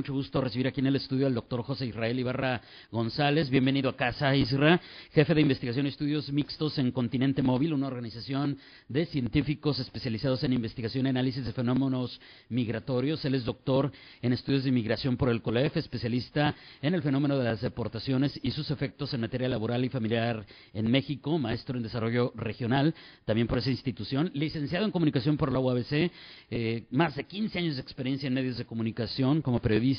mucho gusto recibir aquí en el estudio al doctor José Israel Ibarra González. Bienvenido a casa, Isra, jefe de investigación y estudios mixtos en Continente Móvil, una organización de científicos especializados en investigación y análisis de fenómenos migratorios. Él es doctor en estudios de inmigración por el COLEF, especialista en el fenómeno de las deportaciones y sus efectos en materia laboral y familiar en México, maestro en desarrollo regional, también por esa institución, licenciado en comunicación por la UABC, eh, más de 15 años de experiencia en medios de comunicación como periodista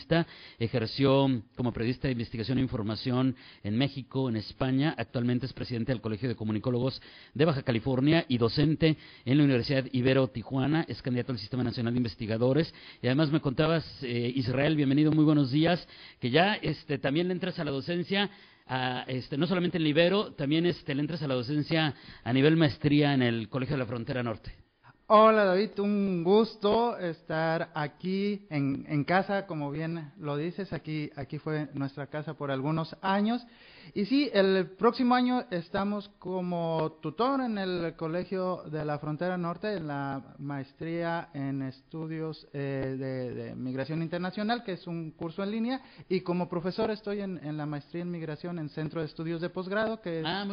ejerció como periodista de investigación e información en México, en España, actualmente es presidente del Colegio de Comunicólogos de Baja California y docente en la Universidad Ibero Tijuana, es candidato al Sistema Nacional de Investigadores y además me contabas, eh, Israel, bienvenido, muy buenos días, que ya este, también le entras a la docencia. este, no solamente en Ibero, también este, le entras a la docencia a nivel maestría en el Colegio de la Frontera Norte. Hola David, un gusto estar aquí en, en, casa, como bien lo dices, aquí, aquí fue nuestra casa por algunos años. Y sí, el próximo año estamos como tutor en el Colegio de la Frontera Norte, en la maestría en estudios eh, de, migración internacional, que es un curso en línea, y como profesor estoy en, en la maestría en migración en Centro de Estudios de Posgrado, que es, ah,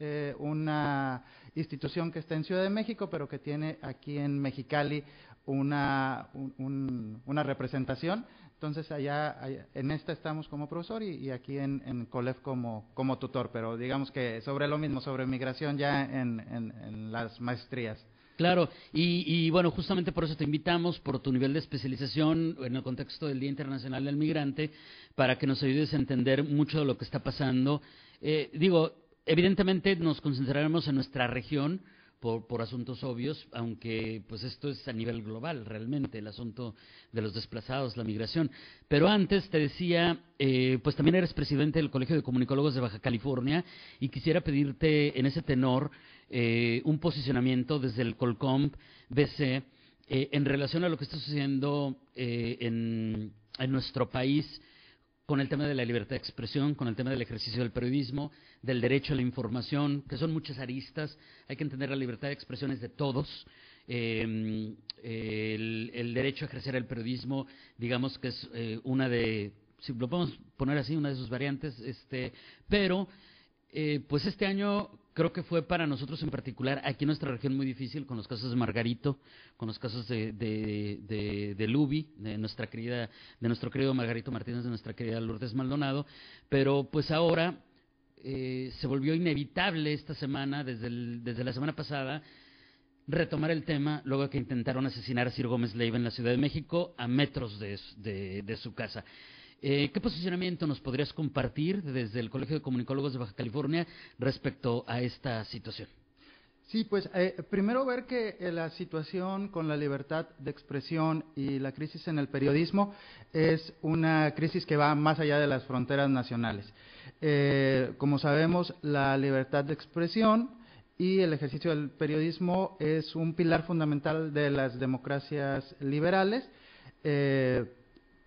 eh, una institución que está en Ciudad de México, pero que tiene aquí en Mexicali una, una representación. Entonces allá, en esta estamos como profesor y, aquí en, en, COLEF como, como tutor, pero digamos que sobre lo mismo, sobre migración ya en, en, las maestrías. Claro, y, y, bueno, justamente por eso te invitamos, por tu nivel de especialización en el contexto del Día Internacional del Migrante, para que nos ayudes a entender mucho de lo que está pasando. Eh, digo, evidentemente nos concentraremos en nuestra región por, asuntos obvios, aunque pues esto es a nivel global realmente, el asunto de los desplazados, la migración. Pero antes te decía, eh, pues también eres presidente del Colegio de Comunicólogos de Baja California y quisiera pedirte en ese tenor eh, un posicionamiento desde el Colcomp BC eh, en relación a lo que está sucediendo en, en nuestro país con el tema de la libertad de expresión, con el tema del ejercicio del periodismo, del derecho a la información, que son muchas aristas. Hay que entender la libertad de expresión es de todos. Em, el, derecho a ejercer el periodismo, digamos que es eh, una de, si lo podemos poner así, una de sus variantes, este, pero eh, pues este año creo que fue para nosotros en particular, aquí en nuestra región muy difícil, con los casos de Margarito, con los casos de, de, de, Lubi, de nuestra querida, de nuestro querido Margarito Martínez, de nuestra querida Lourdes Maldonado, pero pues ahora eh, se volvió inevitable esta semana, desde, desde la semana pasada, retomar el tema luego que intentaron asesinar a Ciro Gómez Leiva en la Ciudad de México a metros de, de su casa. Eh, ¿Qué posicionamiento nos podrías compartir desde el Colegio de Comunicólogos de Baja California respecto a esta situación? Sí, pues eh, primero ver que eh, la situación con la libertad de expresión y la crisis en el periodismo es una crisis que va más allá de las fronteras nacionales. como sabemos, la libertad de expresión y el ejercicio del periodismo es un pilar fundamental de las democracias liberales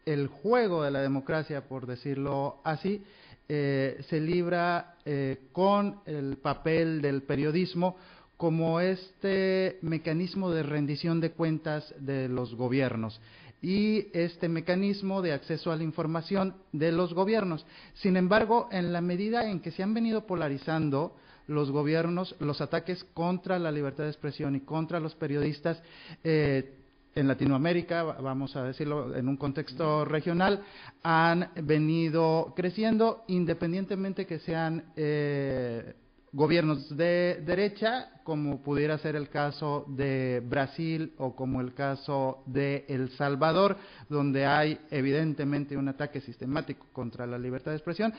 el juego de la democracia, por decirlo así, eh, se libra eh, con el papel del periodismo como este mecanismo de rendición de cuentas de los gobiernos y este mecanismo de acceso a la información de los gobiernos. Sin embargo, en la medida en que se han venido polarizando los gobiernos, los ataques contra la libertad de expresión y contra los periodistas, eh, en Latinoamérica, vamos a decirlo en un contexto regional, han venido creciendo independientemente que sean eh, gobiernos de derecha, como pudiera ser el caso de Brasil o como el caso de El Salvador, donde hay evidentemente un ataque sistemático contra la libertad de expresión,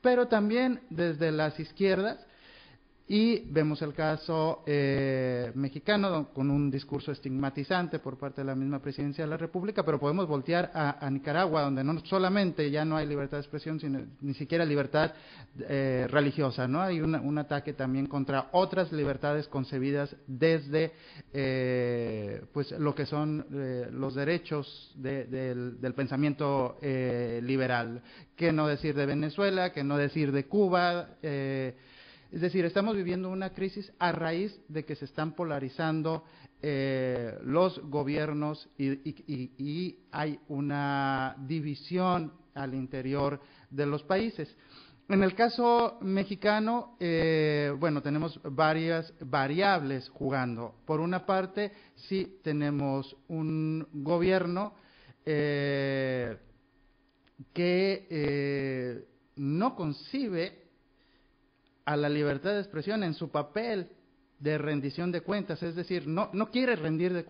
pero también desde las izquierdas Y vemos el caso eh, mexicano con un discurso estigmatizante por parte de la misma presidencia de la República, pero podemos voltear a, Nicaragua, donde no solamente ya no hay libertad de expresión, sino ni siquiera libertad eh, religiosa, ¿no? Hay un ataque también contra otras libertades concebidas desde eh, pues lo que son los derechos del, del, pensamiento liberal. ¿Qué no decir de Venezuela? ¿Qué no decir de Cuba? Es decir, estamos viviendo una crisis a raíz de que se están polarizando eh, los gobiernos y, hay una división al interior de los países. En el caso mexicano, eh, bueno, tenemos varias variables jugando. Por una parte, sí tenemos un gobierno eh, que no concibe a la libertad de expresión en su papel de rendición de cuentas, es decir, no, no quiere rendir de,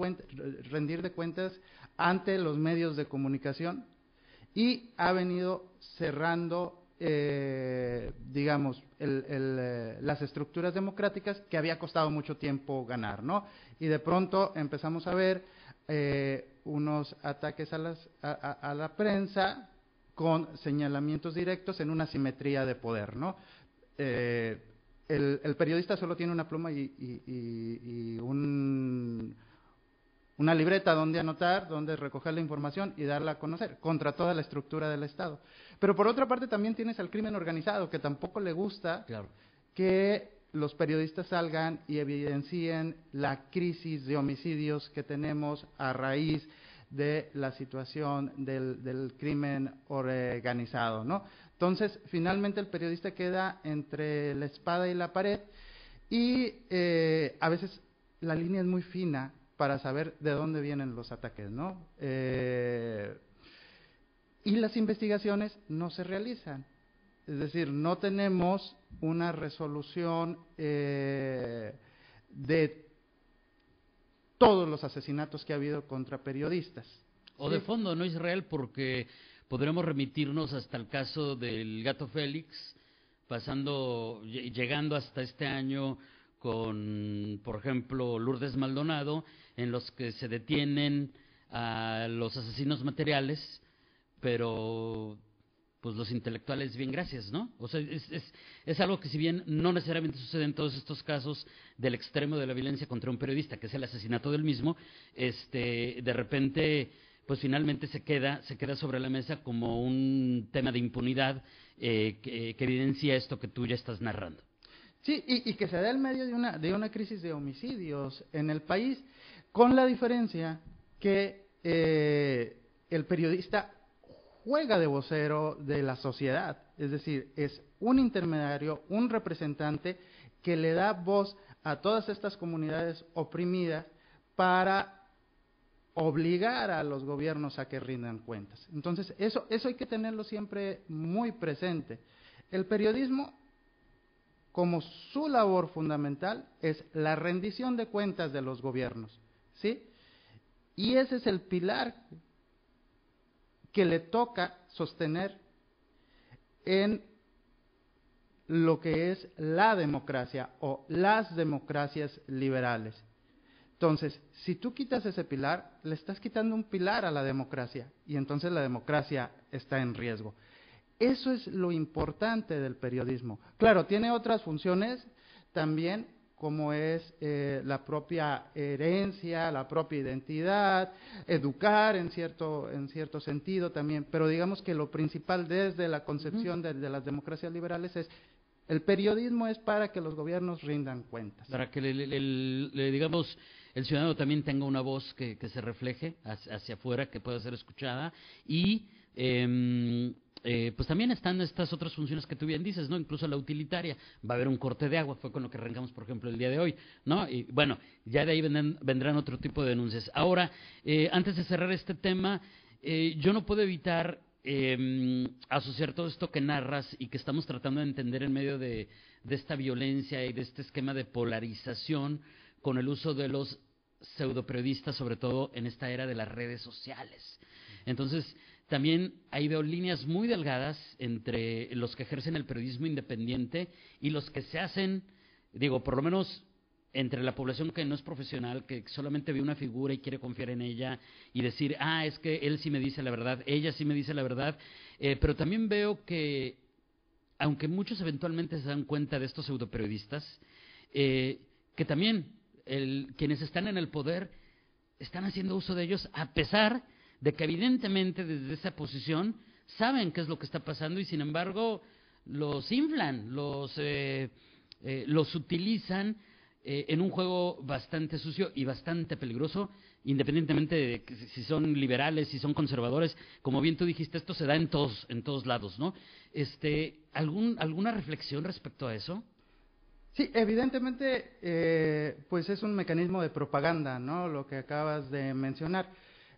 rendir de cuentas ante los medios de comunicación y ha venido cerrando, eh, digamos, eh, las estructuras democráticas que había costado mucho tiempo ganar, ¿no? Y de pronto empezamos a ver eh, unos ataques a, las, a la prensa con señalamientos directos en una simetría de poder, ¿no? Eh, el, periodista solo tiene una pluma y, una libreta donde anotar, donde recoger la información y darla a conocer, contra toda la estructura del Estado. Pero por otra parte también tienes al crimen organizado, que tampoco le gusta que los periodistas salgan y evidencien la crisis de homicidios que tenemos a raíz de la situación del, del crimen organizado, ¿no? Entonces, finalmente el periodista queda entre la espada y la pared y eh, a veces la línea es muy fina para saber de dónde vienen los ataques, ¿no? Eh, y las investigaciones no se realizan. Es decir, no tenemos una resolución eh, de todos los asesinatos que ha habido contra periodistas. O de fondo, ¿no, Israel? Porque podremos remitirnos hasta el caso del gato Félix, pasando, llegando hasta este año con, por ejemplo, Lourdes Maldonado, en los que se detienen a los asesinos materiales, pero pues los intelectuales bien gracias, ¿no? O sea, es, es, algo que si bien no necesariamente sucede en todos estos casos del extremo de la violencia contra un periodista, que es el asesinato del mismo, este, de repente pues finalmente se queda, se queda sobre la mesa como un tema de impunidad eh, que, evidencia esto que tú ya estás narrando. Sí, y, que se da en medio de una, de una crisis de homicidios en el país, con la diferencia que eh, el periodista juega de vocero de la sociedad, es decir, es un intermediario, un representante que le da voz a todas estas comunidades oprimidas para obligar a los gobiernos a que rindan cuentas. Entonces, eso, eso hay que tenerlo siempre muy presente. El periodismo, como su labor fundamental, es la rendición de cuentas de los gobiernos. ¿sí? Y ese es el pilar que le toca sostener en lo que es la democracia o las democracias liberales. Entonces, si tú quitas ese pilar, le estás quitando un pilar a la democracia y entonces la democracia está en riesgo. Eso es lo importante del periodismo. Claro, tiene otras funciones también, como es eh, la propia herencia, la propia identidad, educar en cierto, en cierto sentido también, pero digamos que lo principal desde la concepción de, las democracias liberales es el periodismo es para que los gobiernos rindan cuentas. Para que le digamos el ciudadano también tenga una voz que, se refleje hacia, afuera, que pueda ser escuchada y em, eh, pues también están estas otras funciones que tú bien dices, ¿no? Incluso la utilitaria. Va a haber un corte de agua, fue con lo que arrancamos, por ejemplo, el día de hoy, ¿no? Y bueno, ya de ahí vendrán, otro tipo de denuncias. Ahora, eh, antes de cerrar este tema, eh, yo no puedo evitar em, asociar todo esto que narras y que estamos tratando de entender en medio de, de esta violencia y de este esquema de polarización con el uso de los pseudoperiodistas, sobre todo en esta era de las redes sociales. Entonces, también ahí veo líneas muy delgadas entre los que ejercen el periodismo independiente y los que se hacen digo, por lo menos entre la población que no es profesional, que solamente ve una figura y quiere confiar en ella y decir, ah, es que él sí me dice la verdad, ella sí me dice la verdad, eh, pero también veo que, aunque muchos eventualmente se dan cuenta de estos pseudoperiodistas, eh, que también el, quienes están en el poder están haciendo uso de ellos a pesar de que evidentemente desde esa posición saben qué es lo que está pasando y sin embargo los inflan, los, eh, eh, los utilizan eh, en un juego bastante sucio y bastante peligroso, independientemente de si son liberales, si son conservadores, como bien tú dijiste, esto se da en todos, en todos lados, ¿no? Este, ¿algún, ¿Alguna reflexión respecto a eso? Sí, evidentemente, pues es un mecanismo de propaganda, ¿no? Lo que acabas de mencionar.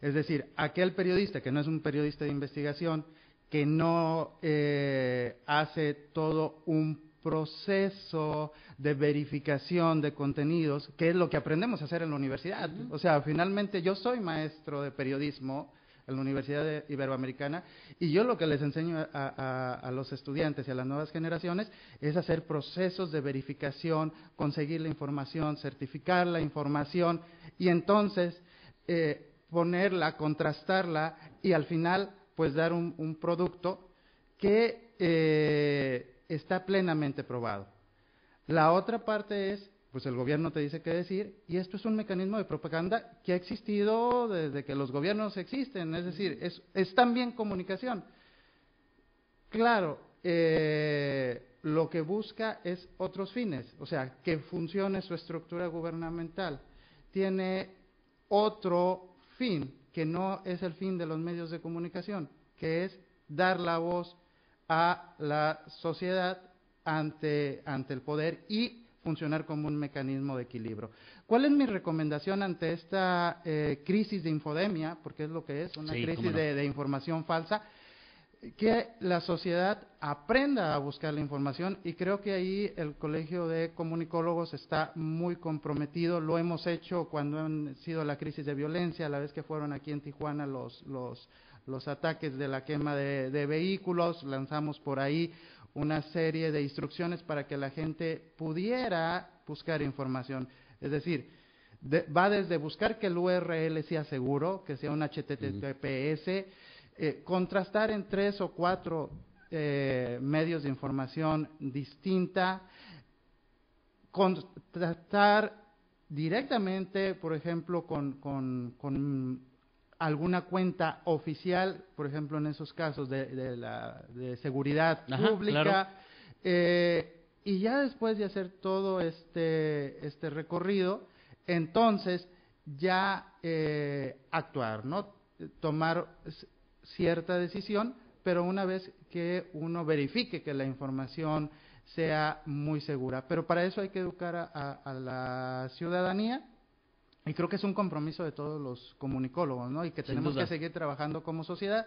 Es decir, aquel periodista que no es un periodista de investigación, que no eh, hace todo un proceso de verificación de contenidos, que es lo que aprendemos a hacer en la universidad. O sea, finalmente yo soy maestro de periodismo en la Universidad Iberoamericana y yo lo que les enseño a, los estudiantes y a las nuevas generaciones es hacer procesos de verificación, conseguir la información, certificar la información y entonces eh, ponerla, contrastarla y al final pues dar un, producto que eh, está plenamente probado. La otra parte es, pues el gobierno te dice qué decir, y esto es un mecanismo de propaganda que ha existido desde que los gobiernos existen, es decir, es, también comunicación. Claro, eh, lo que busca es otros fines, o sea, que funcione su estructura gubernamental. Tiene otro fin, que no es el fin de los medios de comunicación, que es dar la voz a la sociedad ante, ante el poder y funcionar como un mecanismo de equilibrio. ¿Cuál es mi recomendación ante esta eh, crisis de infodemia? Porque es lo que es, una crisis de, información falsa que la sociedad aprenda a buscar la información y creo que ahí el Colegio de Comunicólogos está muy comprometido. Lo hemos hecho cuando han sido la crisis de violencia, a la vez que fueron aquí en Tijuana los, los, los ataques de la quema de, vehículos, lanzamos por ahí una serie de instrucciones para que la gente pudiera buscar información. Es decir, va desde buscar que el URL sea seguro, que sea un HTTPS, eh, contrastar en tres o cuatro eh, medios de información distinta, contrastar directamente, por ejemplo, con, alguna cuenta oficial, por ejemplo, en esos casos de, la, de seguridad pública, eh, y ya después de hacer todo este, este recorrido, entonces ya actuar, ¿no? Tomar cierta decisión, pero una vez que uno verifique que la información sea muy segura. Pero para eso hay que educar a, la ciudadanía y creo que es un compromiso de todos los comunicólogos, ¿no? Y que tenemos que seguir trabajando como sociedad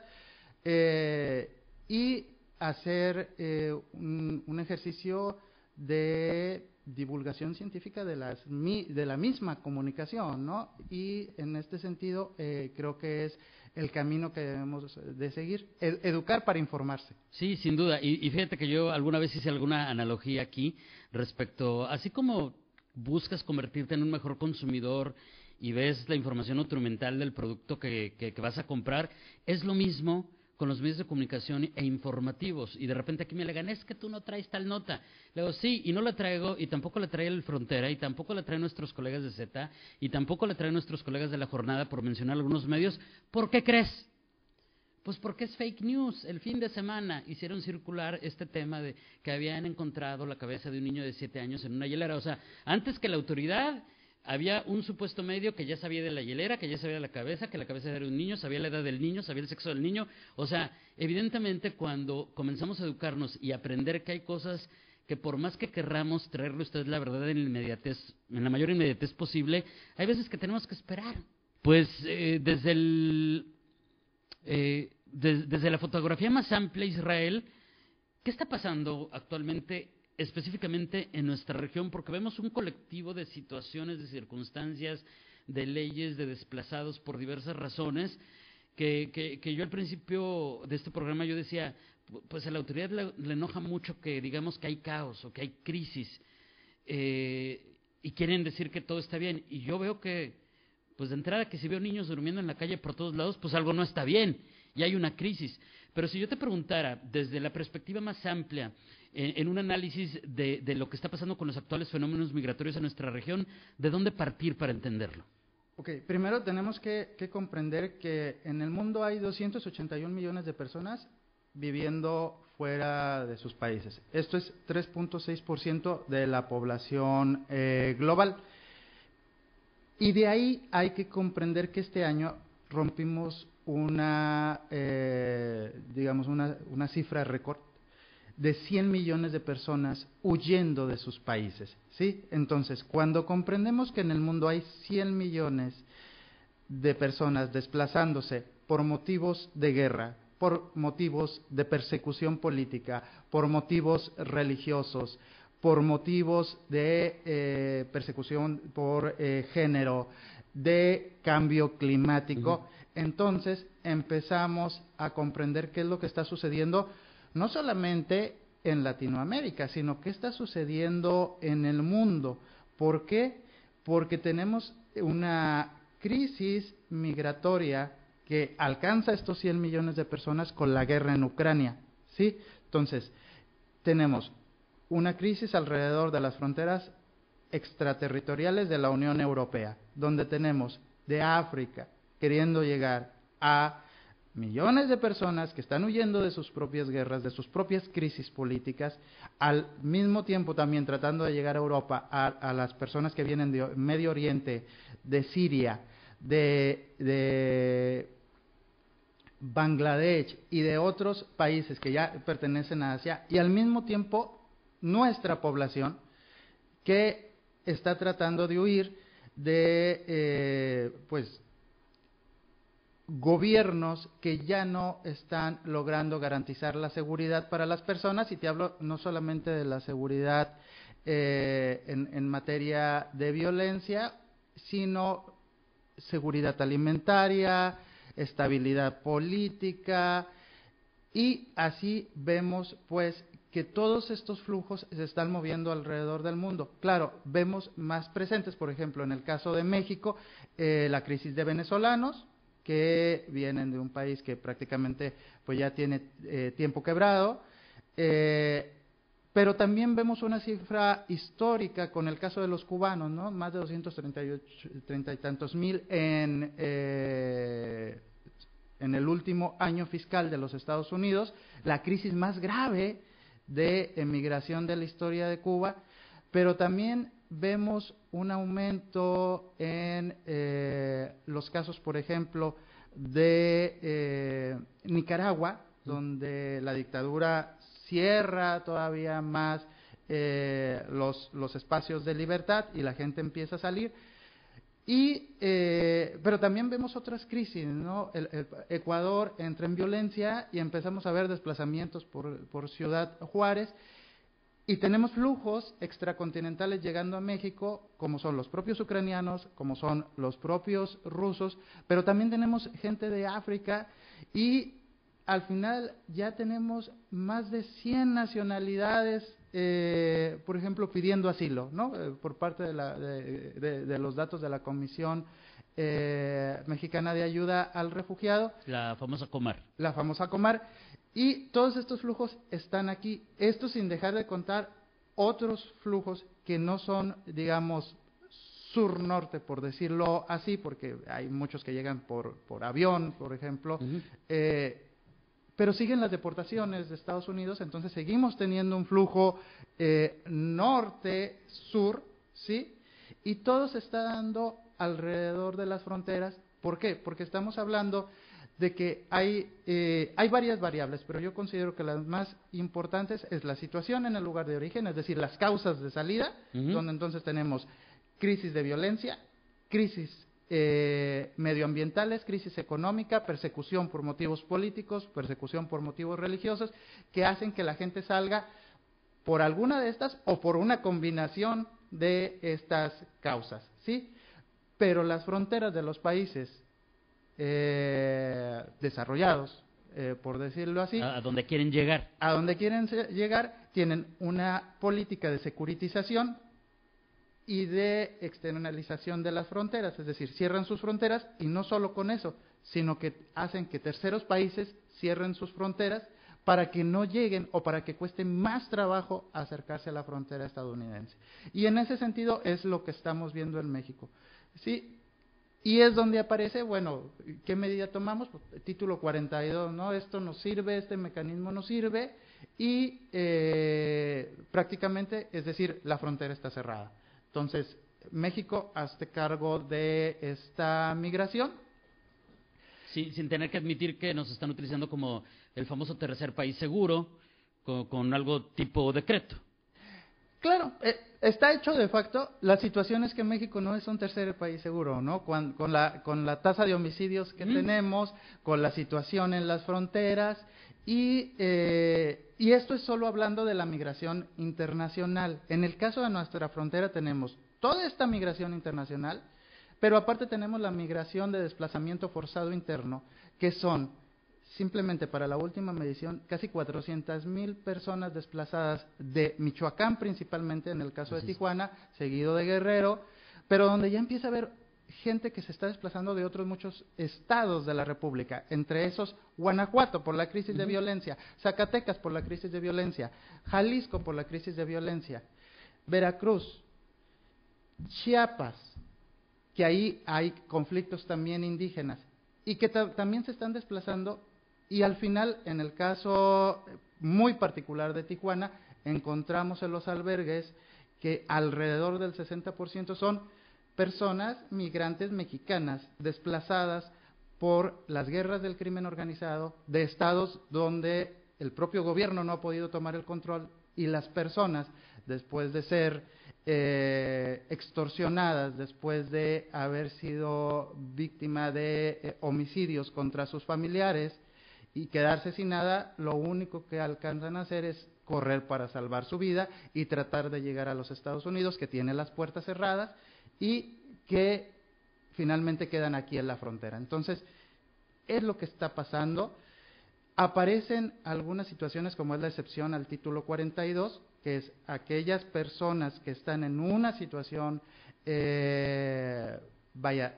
eh, y hacer eh, un, ejercicio de divulgación científica de, las, de la misma comunicación, ¿no? Y en este sentido eh, creo que es el camino que debemos de seguir, educar para informarse. Sí, sin duda. Y, fíjate que yo alguna vez hice alguna analogía aquí respecto, así como buscas convertirte en un mejor consumidor y ves la información nutrimental del producto que, que vas a comprar, es lo mismo con los medios de comunicación e informativos y de repente aquí me le es que tú no traes tal nota. Le digo, sí, y no la traigo y tampoco la trae el Frontera y tampoco la traen nuestros colegas de Z y tampoco la traen nuestros colegas de la jornada por mencionar algunos medios. ¿Por qué crees? Pues porque es fake news. El fin de semana hicieron circular este tema de que habían encontrado la cabeza de un niño de siete años en una hielera. O sea, antes que la autoridad había un supuesto medio que ya sabía de la hielera, que ya sabía de la cabeza, que la cabeza era un niño, sabía la edad del niño, sabía el sexo del niño. O sea, evidentemente cuando comenzamos a educarnos y aprender que hay cosas que por más que querramos traerle usted la verdad en, inmediatez, en la mayor inmediatez posible, hay veces que tenemos que esperar. Pues eh, desde el eh, desde la fotografía más amplia Israel, ¿qué está pasando actualmente específicamente en nuestra región, porque vemos un colectivo de situaciones, de circunstancias, de leyes, de desplazados por diversas razones, que, que, yo al principio de este programa yo decía, pues a la autoridad le, enoja mucho que digamos que hay caos o que hay crisis. eh, y quieren decir que todo está bien. Y yo veo que, pues de entrada, que si veo niños durmiendo en la calle por todos lados, pues algo no está bien y hay una crisis. Pero si yo te preguntara, desde la perspectiva más amplia, en, un análisis de, de, lo que está pasando con los actuales fenómenos migratorios en nuestra región, ¿de dónde partir para entenderlo? Ok, primero tenemos que, que comprender que en el mundo hay 281 millones de personas viviendo fuera de sus países. Esto es 3.6% de la población eh, global. Y de ahí hay que comprender que este año rompimos una, eh, digamos, una, una cifra récord de 100 millones de personas huyendo de sus países. ¿sí? Entonces, cuando comprendemos que en el mundo hay 100 millones de personas desplazándose por motivos de guerra, por motivos de persecución política, por motivos religiosos, por motivos de eh, persecución por eh, género, de cambio climático, entonces empezamos a comprender qué es lo que está sucediendo no solamente en Latinoamérica, sino qué está sucediendo en el mundo. ¿Por qué? Porque tenemos una crisis migratoria que alcanza estos 100 millones de personas con la guerra en Ucrania. ¿sí? Entonces, tenemos una crisis alrededor de las fronteras extraterritoriales de la Unión Europea, donde tenemos de África queriendo llegar a millones de personas que están huyendo de sus propias guerras, de sus propias crisis políticas, al mismo tiempo también tratando de llegar a Europa, a, las personas que vienen de Medio Oriente, de Siria, de, de Bangladesh y de otros países que ya pertenecen a Asia, y al mismo tiempo nuestra población que está tratando de huir de eh, pues gobiernos que ya no están logrando garantizar la seguridad para las personas, y te hablo no solamente de la seguridad eh, en, materia de violencia, sino seguridad alimentaria, estabilidad política, y así vemos pues que todos estos flujos se están moviendo alrededor del mundo. Claro, vemos más presentes, por ejemplo, en el caso de México, eh, la crisis de venezolanos, que vienen de un país que prácticamente pues ya tiene eh, tiempo quebrado. Eh, pero también vemos una cifra histórica con el caso de los cubanos, ¿no? Más de 230 y tantos mil en, en el último año fiscal de los Estados Unidos, la crisis más grave de emigración de la historia de Cuba, pero también vemos un aumento en eh, los casos, por ejemplo, de eh, Nicaragua, donde la dictadura cierra todavía más eh, los, los, espacios de libertad y la gente empieza a salir. Y, pero también vemos otras crisis, ¿no? El, Ecuador entra en violencia y empezamos a ver desplazamientos por, por Ciudad Juárez y tenemos flujos extracontinentales llegando a México, como son los propios ucranianos, como son los propios rusos, pero también tenemos gente de África y al final ya tenemos más de 100 nacionalidades, eh, por ejemplo, pidiendo asilo, ¿no? Eh, por parte de, de, los datos de la Comisión eh, Mexicana de Ayuda al Refugiado. La famosa Comar. La famosa Comar. Y todos estos flujos están aquí. Esto sin dejar de contar otros flujos que no son, digamos, sur-norte, por decirlo así, porque hay muchos que llegan por, por avión, por ejemplo, eh, pero siguen las deportaciones de Estados Unidos, entonces seguimos teniendo un flujo eh, norte-sur, ¿sí? Y todo se está dando alrededor de las fronteras. ¿Por qué? Porque estamos hablando de que hay, eh, hay varias variables, pero yo considero que las más importantes es la situación en el lugar de origen, es decir, las causas de salida, donde entonces tenemos crisis de violencia, crisis eh, medioambientales, crisis económica, persecución por motivos políticos, persecución por motivos religiosos, que hacen que la gente salga por alguna de estas o por una combinación de estas causas, ¿sí? Pero las fronteras de los países eh, desarrollados, eh, por decirlo así. A, donde quieren llegar. A donde quieren llegar, tienen una política de securitización y de externalización de las fronteras, es decir, cierran sus fronteras y no solo con eso, sino que hacen que terceros países cierren sus fronteras para que no lleguen o para que cueste más trabajo acercarse a la frontera estadounidense. Y en ese sentido es lo que estamos viendo en México. ¿Sí? Y es donde aparece, bueno, ¿qué medida tomamos? Pues, título 42, ¿no? Esto nos sirve, este mecanismo nos sirve y eh, prácticamente, es decir, la frontera está cerrada. Entonces, México hace cargo de esta migración. Sí, sin tener que admitir que nos están utilizando como el famoso tercer país seguro, con, algo tipo decreto. Claro, eh, está hecho de facto. La situación es que México no es un tercer país seguro, ¿no? Con, la, con la tasa de homicidios que tenemos, con la situación en las fronteras, y, eh, y esto es solo hablando de la migración internacional. En el caso de nuestra frontera tenemos toda esta migración internacional, pero aparte tenemos la migración de desplazamiento forzado interno, que son simplemente para la última medición, casi 400 mil personas desplazadas de Michoacán principalmente, en el caso de Tijuana, seguido de Guerrero, pero donde ya empieza a haber gente que se está desplazando de otros muchos estados de la República, entre esos Guanajuato por la crisis de violencia, Zacatecas por la crisis de violencia, Jalisco por la crisis de violencia, Veracruz, Chiapas, que ahí hay conflictos también indígenas y que también se están desplazando y al final, en el caso muy particular de Tijuana, encontramos en los albergues que alrededor del 60% son personas migrantes mexicanas desplazadas por las guerras del crimen organizado de estados donde el propio gobierno no ha podido tomar el control y las personas, después de ser eh, extorsionadas, después de haber sido víctima de eh, homicidios contra sus familiares, y quedarse sin nada, lo único que alcanzan a hacer es correr para salvar su vida y tratar de llegar a los Estados Unidos, que tiene las puertas cerradas y que finalmente quedan aquí en la frontera. Entonces, es lo que está pasando. Aparecen algunas situaciones como es la excepción al título 42, que es aquellas personas que están en una situación, eh, vaya,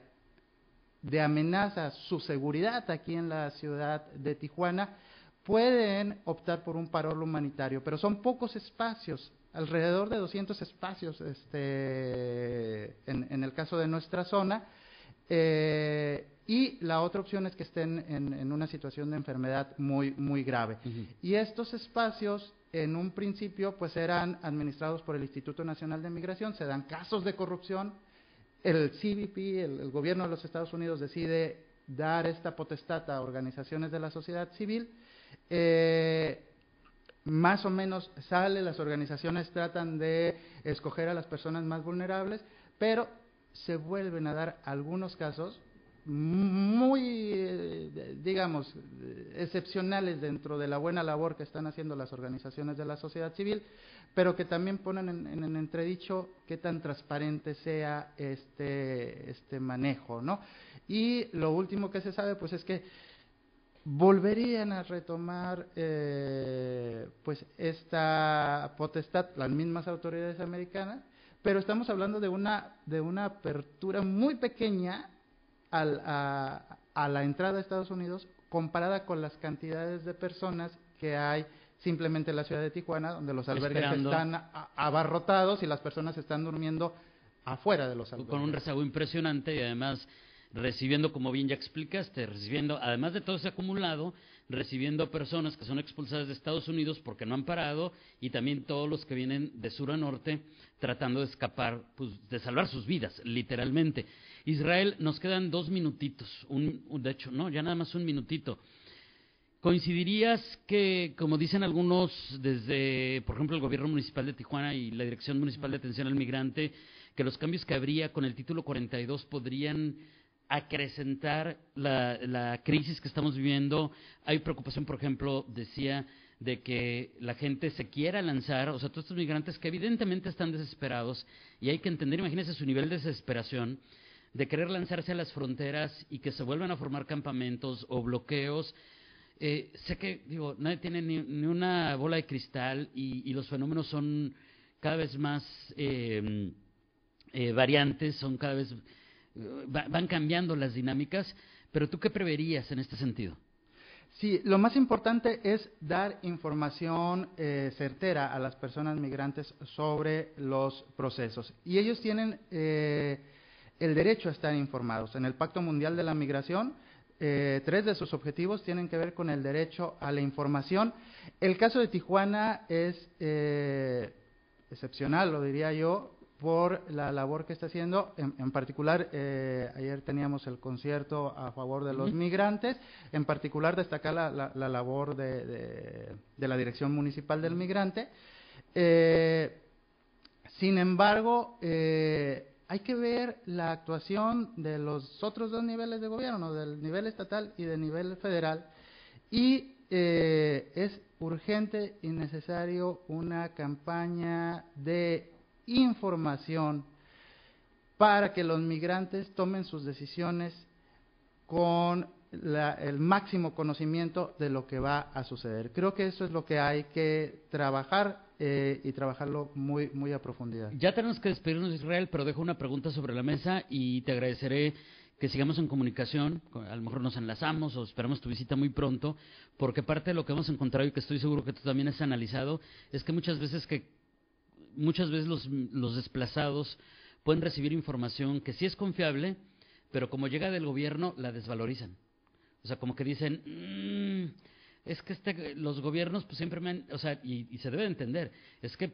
de amenaza a su seguridad aquí en la ciudad de Tijuana, pueden optar por un paro humanitario, pero son pocos espacios, alrededor de 200 espacios este, en, el caso de nuestra zona. Eh, y la otra opción es que estén en, una situación de enfermedad muy, muy grave. Y estos espacios, en un principio, pues eran administrados por el Instituto Nacional de Migración, se dan casos de corrupción, el CBP, el, gobierno de los Estados Unidos decide dar esta potestad a organizaciones de la sociedad civil. Eh, más o menos sale, las organizaciones tratan de escoger a las personas más vulnerables, pero se vuelven a dar algunos casos muy, eh, digamos, excepcionales dentro de la buena labor que están haciendo las organizaciones de la sociedad civil, pero que también ponen en, entredicho qué tan transparente sea este, este manejo, ¿no? Y lo último que se sabe, pues es que volverían a retomar eh, pues esta potestad las mismas autoridades americanas, pero estamos hablando de una, de una apertura muy pequeña a, la entrada a Estados Unidos comparada con las cantidades de personas que hay simplemente en la ciudad de Tijuana, donde los albergues están abarrotados y las personas están durmiendo afuera de los albergues. Con un rezago impresionante y además recibiendo, como bien ya explicaste, recibiendo, además de todo ese acumulado, recibiendo personas que son expulsadas de Estados Unidos porque no han parado y también todos los que vienen de sur a norte tratando de escapar, pues, de salvar sus vidas, literalmente. Israel, nos quedan dos minutitos, un, de hecho, no, ya nada más un minutito. ¿Coincidirías que, como dicen algunos desde, por ejemplo, el gobierno municipal de Tijuana y la Dirección Municipal de Atención al Migrante, que los cambios que habría con el título 42 podrían acrecentar la, crisis que estamos viviendo? Hay preocupación, por ejemplo, decía, de que la gente se quiera lanzar, o sea, todos estos migrantes que evidentemente están desesperados y hay que entender, imagínense su nivel de desesperación de querer lanzarse a las fronteras y que se vuelvan a formar campamentos o bloqueos. Eh, sé que, digo, nadie tiene ni, una bola de cristal y, los fenómenos son cada vez más, eh, eh, variantes, son cada vez, eh, van cambiando las dinámicas, pero tú qué preverías en este sentido? Sí, lo más importante es dar información eh, certera a las personas migrantes sobre los procesos. Y ellos tienen el derecho a estar informados. En el Pacto Mundial de la Migración, tres de sus objetivos tienen que ver con el derecho a la información. El caso de Tijuana es excepcional, lo diría yo, por la labor que está haciendo. En, particular, eh, ayer teníamos el concierto a favor de los migrantes. En particular, destacar la, labor de, la Dirección Municipal del Migrante. Eh, sin embargo, eh, hay que ver la actuación de los otros dos niveles de gobierno, del nivel estatal y del nivel federal. Y es urgente y necesario una campaña de información para que los migrantes tomen sus decisiones con el máximo conocimiento de lo que va a suceder. Creo que eso es lo que hay que trabajar eh, y trabajarlo muy, muy a profundidad. Ya tenemos que despedirnos de Israel, pero dejo una pregunta sobre la mesa y te agradeceré que sigamos en comunicación, a lo mejor nos enlazamos o esperamos tu visita muy pronto, porque parte de lo que hemos encontrado y que estoy seguro que tú también has analizado es que muchas veces que muchas veces los, los desplazados pueden recibir información que sí es confiable, pero como llega del gobierno la desvalorizan. O sea, como que dicen, mm, es que este, los gobiernos pues siempre me han, o sea, y, se debe entender, es que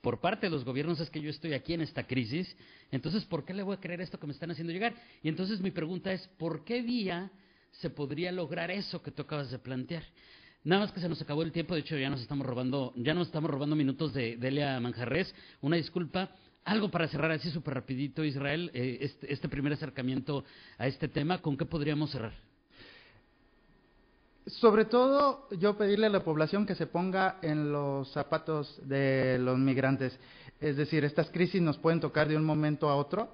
por parte de los gobiernos es que yo estoy aquí en esta crisis, entonces ¿por qué le voy a creer esto que me están haciendo llegar? Y entonces mi pregunta es, ¿por qué vía se podría lograr eso que tú acabas de plantear? Nada más que se nos acabó el tiempo, de hecho ya nos estamos robando, ya nos estamos robando minutos de Delia Manjarres. Una disculpa. Algo para cerrar así súper rapidito, Israel, eh, este, este, primer acercamiento a este tema, ¿con qué podríamos cerrar? Sobre todo, yo pedirle a la población que se ponga en los zapatos de los migrantes. Es decir, estas crisis nos pueden tocar de un momento a otro.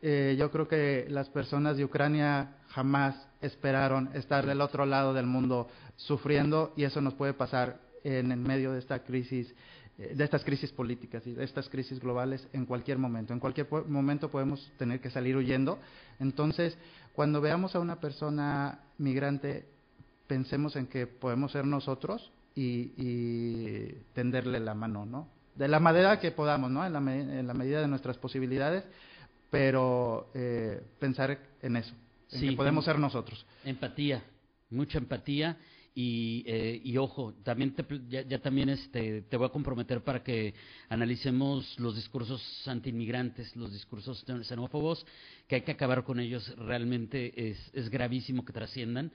Eh, yo creo que las personas de Ucrania jamás esperaron estar del otro lado del mundo sufriendo y eso nos puede pasar en el medio de esta crisis eh, de estas crisis políticas y de estas crisis globales en cualquier momento. En cualquier momento podemos tener que salir huyendo. Entonces, cuando veamos a una persona migrante, pensemos en que podemos ser nosotros y, tenderle la mano, ¿no? De la manera que podamos, ¿no? En la, en la medida de nuestras posibilidades, pero eh, pensar en eso sí, podemos ser nosotros. Empatía, mucha empatía. Y, eh, y ojo, también ya, también este, te voy a comprometer para que analicemos los discursos antiinmigrantes, los discursos xenófobos, que hay que acabar con ellos, realmente es, es gravísimo que trasciendan.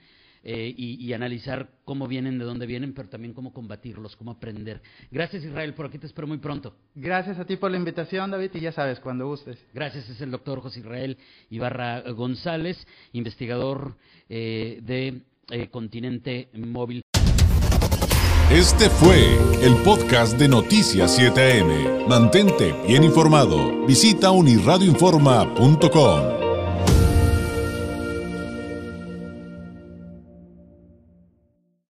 Eh, y, analizar cómo vienen, de dónde vienen, pero también cómo combatirlos, cómo aprender. Gracias Israel, por aquí te espero muy pronto. Gracias a ti por la invitación, David, y ya sabes, cuando gustes. Gracias, es el doctor José Israel Ibarra González, investigador eh, de eh, Continente Móvil. Este fue el podcast de Noticias 7am. Mantente bien informado. Visita unirradioinforma.com.